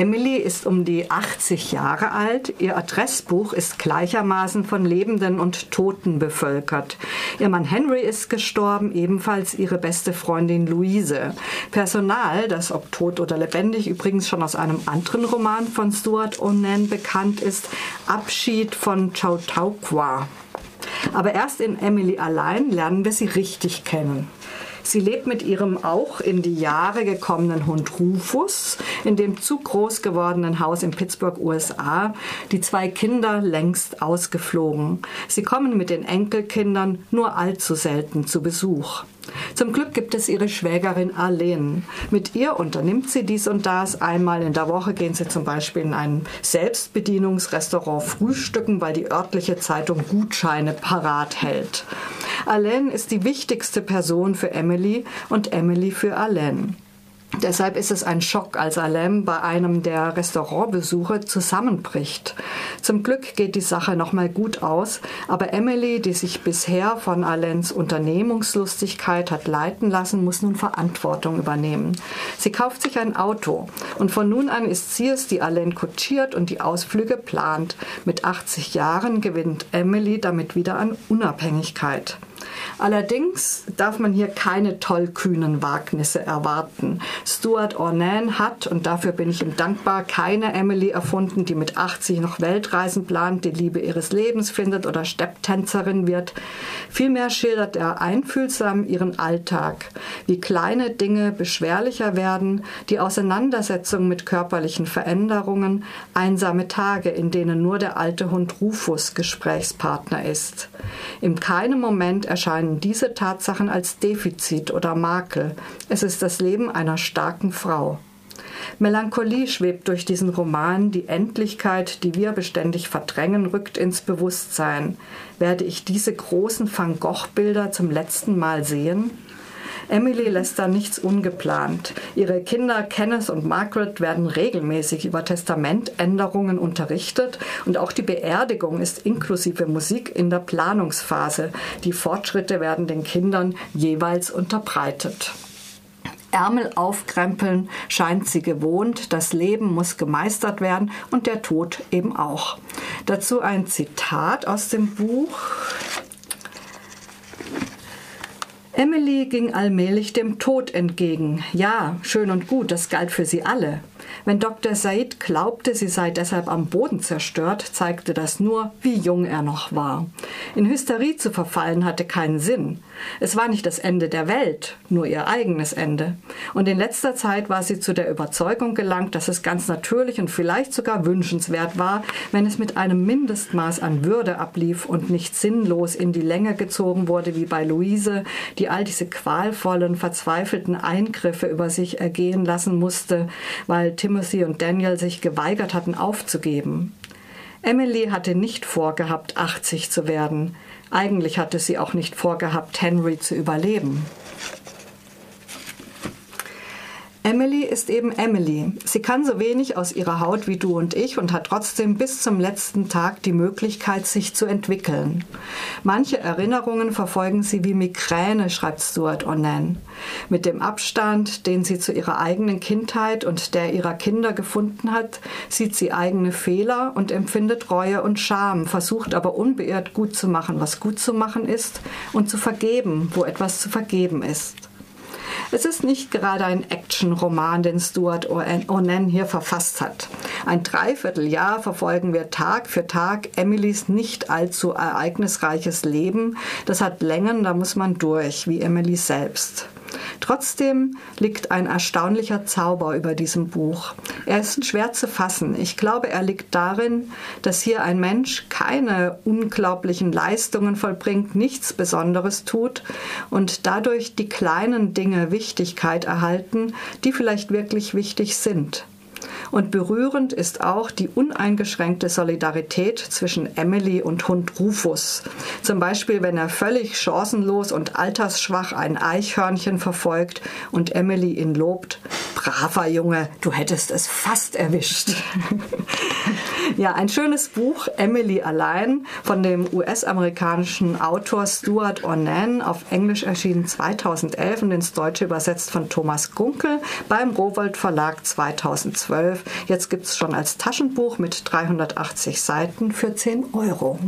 Emily ist um die 80 Jahre alt. Ihr Adressbuch ist gleichermaßen von Lebenden und Toten bevölkert. Ihr Mann Henry ist gestorben, ebenfalls ihre beste Freundin Louise. Personal, das ob tot oder lebendig übrigens schon aus einem anderen Roman von Stuart Onan bekannt ist, Abschied von Chautauqua. Aber erst in Emily allein lernen wir sie richtig kennen. Sie lebt mit ihrem auch in die Jahre gekommenen Hund Rufus in dem zu groß gewordenen Haus in Pittsburgh, USA. Die zwei Kinder längst ausgeflogen. Sie kommen mit den Enkelkindern nur allzu selten zu Besuch. Zum Glück gibt es ihre Schwägerin Arlene. Mit ihr unternimmt sie dies und das. Einmal in der Woche gehen sie zum Beispiel in ein Selbstbedienungsrestaurant frühstücken, weil die örtliche Zeitung Gutscheine parat hält. Arlene ist die wichtigste Person für Emily und Emily für Arlene. Deshalb ist es ein Schock, als Alem bei einem der Restaurantbesuche zusammenbricht. Zum Glück geht die Sache nochmal gut aus, aber Emily, die sich bisher von Alens Unternehmungslustigkeit hat leiten lassen, muss nun Verantwortung übernehmen. Sie kauft sich ein Auto und von nun an ist sie es, die Alen kutschiert und die Ausflüge plant. Mit 80 Jahren gewinnt Emily damit wieder an Unabhängigkeit. Allerdings darf man hier keine tollkühnen Wagnisse erwarten. Stuart Ornan hat, und dafür bin ich ihm dankbar, keine Emily erfunden, die mit 80 noch Weltreisen plant, die Liebe ihres Lebens findet oder Stepptänzerin wird. Vielmehr schildert er einfühlsam ihren Alltag, wie kleine Dinge beschwerlicher werden, die Auseinandersetzung mit körperlichen Veränderungen, einsame Tage, in denen nur der alte Hund Rufus Gesprächspartner ist. In keinem Moment erscheinen erscheinen diese Tatsachen als Defizit oder Makel. Es ist das Leben einer starken Frau. Melancholie schwebt durch diesen Roman, die Endlichkeit, die wir beständig verdrängen, rückt ins Bewusstsein. Werde ich diese großen Van Gogh-Bilder zum letzten Mal sehen? Emily lässt da nichts ungeplant. Ihre Kinder Kenneth und Margaret werden regelmäßig über Testamentänderungen unterrichtet und auch die Beerdigung ist inklusive Musik in der Planungsphase. Die Fortschritte werden den Kindern jeweils unterbreitet. Ärmel aufkrempeln scheint sie gewohnt, das Leben muss gemeistert werden und der Tod eben auch. Dazu ein Zitat aus dem Buch. Emily ging allmählich dem Tod entgegen. Ja, schön und gut, das galt für sie alle. Wenn Dr. Said glaubte, sie sei deshalb am Boden zerstört, zeigte das nur, wie jung er noch war. In Hysterie zu verfallen hatte keinen Sinn. Es war nicht das Ende der Welt, nur ihr eigenes Ende. Und in letzter Zeit war sie zu der Überzeugung gelangt, dass es ganz natürlich und vielleicht sogar wünschenswert war, wenn es mit einem Mindestmaß an Würde ablief und nicht sinnlos in die Länge gezogen wurde wie bei Luise, die all diese qualvollen, verzweifelten Eingriffe über sich ergehen lassen musste, weil Tim Timothy und Daniel sich geweigert hatten aufzugeben. Emily hatte nicht vorgehabt, 80 zu werden. Eigentlich hatte sie auch nicht vorgehabt, Henry zu überleben. Emily ist eben Emily. Sie kann so wenig aus ihrer Haut wie du und ich und hat trotzdem bis zum letzten Tag die Möglichkeit, sich zu entwickeln. Manche Erinnerungen verfolgen sie wie Migräne, schreibt Stuart Onan. Mit dem Abstand, den sie zu ihrer eigenen Kindheit und der ihrer Kinder gefunden hat, sieht sie eigene Fehler und empfindet Reue und Scham, versucht aber unbeirrt gut zu machen, was gut zu machen ist und zu vergeben, wo etwas zu vergeben ist. Es ist nicht gerade ein Action-Roman, den Stuart Onan hier verfasst hat. Ein Dreivierteljahr verfolgen wir Tag für Tag Emilys nicht allzu ereignisreiches Leben. Das hat Längen, da muss man durch, wie Emily selbst. Trotzdem liegt ein erstaunlicher Zauber über diesem Buch. Er ist schwer zu fassen. Ich glaube, er liegt darin, dass hier ein Mensch keine unglaublichen Leistungen vollbringt, nichts Besonderes tut und dadurch die kleinen Dinge Wichtigkeit erhalten, die vielleicht wirklich wichtig sind. Und berührend ist auch die uneingeschränkte Solidarität zwischen Emily und Hund Rufus. Zum Beispiel, wenn er völlig chancenlos und altersschwach ein Eichhörnchen verfolgt und Emily ihn lobt. Braver Junge, du hättest es fast erwischt. ja, ein schönes Buch, Emily allein, von dem US-amerikanischen Autor Stuart Ornan, auf Englisch erschienen 2011 und ins Deutsche übersetzt von Thomas Gunkel beim Rowold Verlag 2012 12. Jetzt gibt es schon als Taschenbuch mit 380 Seiten für 10 Euro.